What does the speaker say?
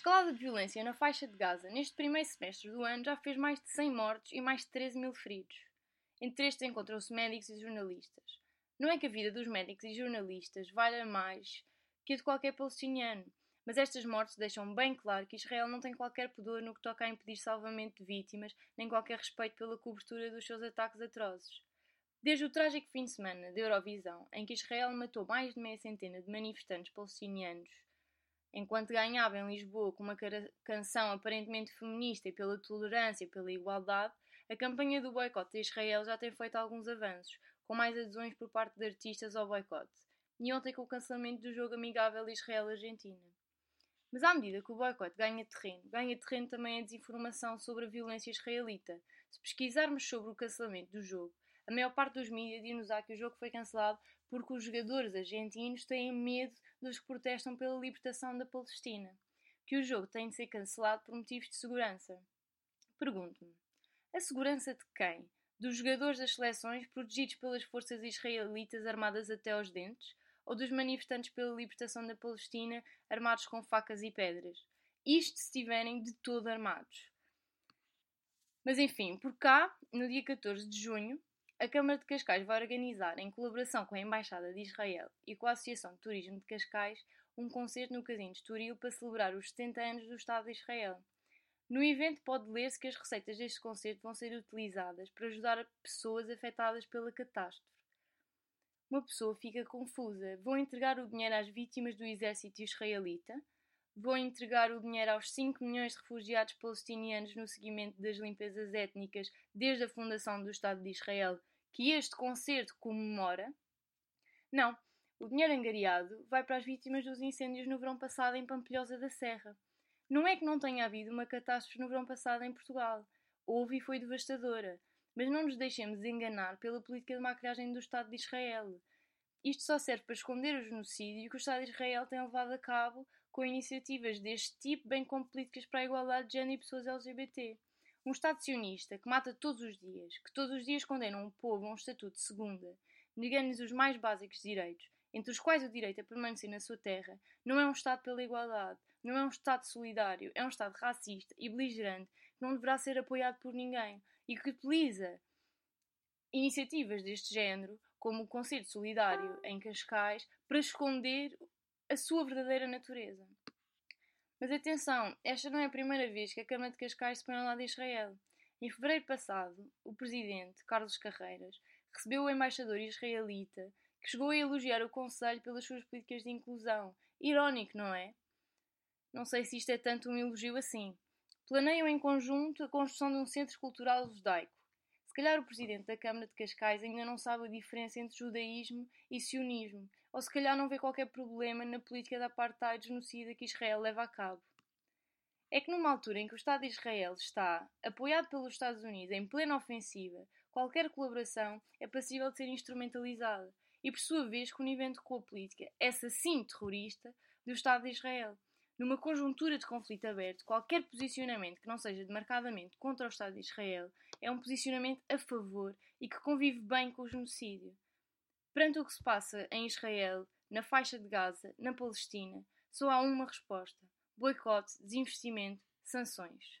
escalada de violência na faixa de Gaza neste primeiro semestre do ano já fez mais de 100 mortos e mais de 13 mil feridos. Entre estes encontram-se médicos e jornalistas. Não é que a vida dos médicos e jornalistas valha mais que a de qualquer palestiniano, mas estas mortes deixam bem claro que Israel não tem qualquer pudor no que toca a impedir salvamento de vítimas, nem qualquer respeito pela cobertura dos seus ataques atrozes. Desde o trágico fim de semana da Eurovisão, em que Israel matou mais de meia centena de manifestantes palestinianos, enquanto ganhava em Lisboa com uma canção aparentemente feminista e pela tolerância e pela igualdade, a campanha do boicote de Israel já tem feito alguns avanços, com mais adesões por parte de artistas ao boicote, e ontem com o cancelamento do jogo amigável Israel-Argentina. Mas à medida que o boicote ganha terreno, ganha terreno também a desinformação sobre a violência israelita. Se pesquisarmos sobre o cancelamento do jogo, a maior parte dos mídias diz-nos que o jogo foi cancelado porque os jogadores argentinos têm medo dos que protestam pela libertação da Palestina, que o jogo tem de ser cancelado por motivos de segurança. Pergunto-me: a segurança de quem? Dos jogadores das seleções protegidos pelas forças israelitas armadas até aos dentes? ou dos manifestantes pela libertação da Palestina armados com facas e pedras. Isto se estiverem de todo armados. Mas enfim, por cá, no dia 14 de junho, a Câmara de Cascais vai organizar, em colaboração com a Embaixada de Israel e com a Associação de Turismo de Cascais, um concerto no Casino de Estoril para celebrar os 70 anos do Estado de Israel. No evento pode ler-se que as receitas deste concerto vão ser utilizadas para ajudar pessoas afetadas pela catástrofe uma pessoa fica confusa. Vão entregar o dinheiro às vítimas do exército israelita? Vão entregar o dinheiro aos 5 milhões de refugiados palestinianos no seguimento das limpezas étnicas desde a fundação do Estado de Israel, que este concerto comemora? Não. O dinheiro angariado vai para as vítimas dos incêndios no verão passado em Pampilhosa da Serra. Não é que não tenha havido uma catástrofe no verão passado em Portugal. Houve e foi devastadora. Mas não nos deixemos enganar pela política de maquilhagem do Estado de Israel. Isto só serve para esconder o genocídio que o Estado de Israel tem levado a cabo com iniciativas deste tipo, bem como políticas para a igualdade de género e pessoas LGBT. Um Estado sionista que mata todos os dias, que todos os dias condena um povo a um estatuto de segunda, negando-lhes os mais básicos direitos, entre os quais o direito a permanecer na sua terra, não é um Estado pela igualdade, não é um Estado solidário, é um Estado racista e beligerante que não deverá ser apoiado por ninguém e que utiliza iniciativas deste género, como o Conselho Solidário em Cascais, para esconder a sua verdadeira natureza. Mas atenção, esta não é a primeira vez que a Câmara de Cascais se põe ao lado de Israel. Em fevereiro passado, o presidente, Carlos Carreiras, recebeu o embaixador israelita, que chegou a elogiar o Conselho pelas suas políticas de inclusão. Irónico, não é? Não sei se isto é tanto um elogio assim planeiam em conjunto a construção de um centro cultural judaico. Se calhar o presidente da Câmara de Cascais ainda não sabe a diferença entre judaísmo e sionismo, ou se calhar não vê qualquer problema na política da apartheid genocida que Israel leva a cabo. É que numa altura em que o Estado de Israel está, apoiado pelos Estados Unidos, em plena ofensiva, qualquer colaboração é passível de ser instrumentalizada e, por sua vez, conivente com a política, essa sim terrorista, do Estado de Israel. Numa conjuntura de conflito aberto, qualquer posicionamento que não seja demarcadamente contra o Estado de Israel é um posicionamento a favor e que convive bem com o genocídio. Perante o que se passa em Israel, na faixa de Gaza, na Palestina, só há uma resposta: boicote, desinvestimento, sanções.